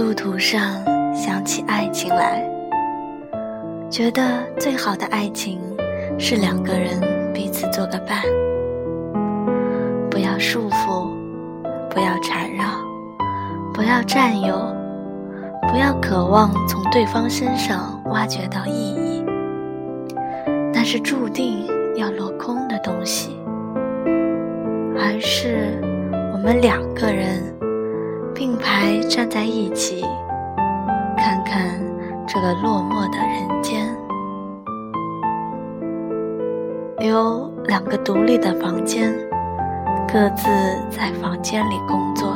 路途上想起爱情来，觉得最好的爱情是两个人彼此做个伴，不要束缚，不要缠绕，不要占有，不要渴望从对方身上挖掘到意义，那是注定要落空的东西，而是我们两个人。并排站在一起，看看这个落寞的人间。有两个独立的房间，各自在房间里工作，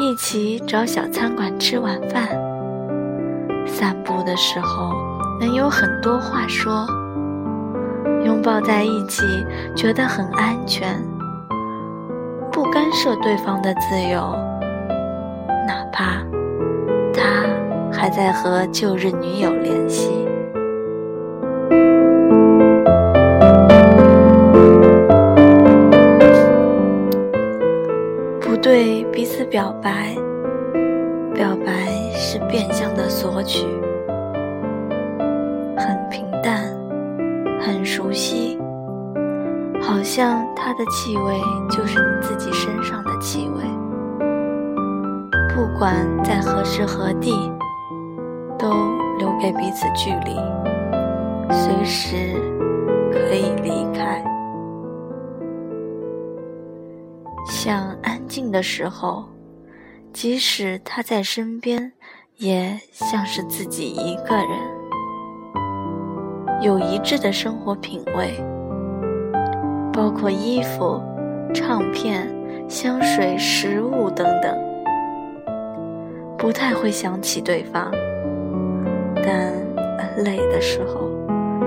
一起找小餐馆吃晚饭。散步的时候能有很多话说，拥抱在一起觉得很安全。不干涉对方的自由，哪怕他还在和旧日女友联系。不对彼此表白，表白是变相的索取，像它的气味就是你自己身上的气味，不管在何时何地，都留给彼此距离，随时可以离开。想安静的时候，即使他在身边，也像是自己一个人，有一致的生活品味。包括衣服、唱片、香水、食物等等，不太会想起对方，但累的时候，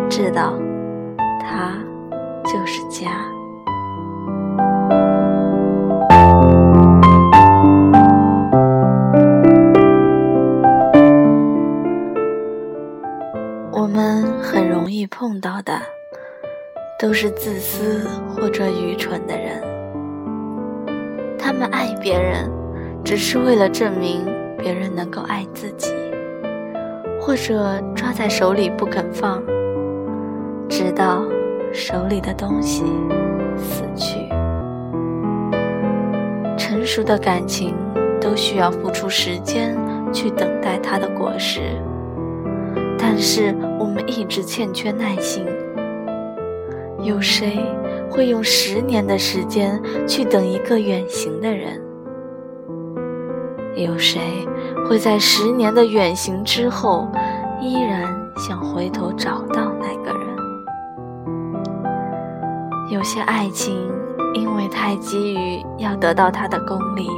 知道他就是家。我们很容易碰到的。都是自私或者愚蠢的人，他们爱别人，只是为了证明别人能够爱自己，或者抓在手里不肯放，直到手里的东西死去。成熟的感情都需要付出时间去等待它的果实，但是我们一直欠缺耐心。有谁会用十年的时间去等一个远行的人？有谁会在十年的远行之后，依然想回头找到那个人？有些爱情因为太急于要得到他的功利，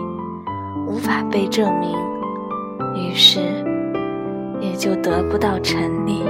无法被证明，于是也就得不到成立。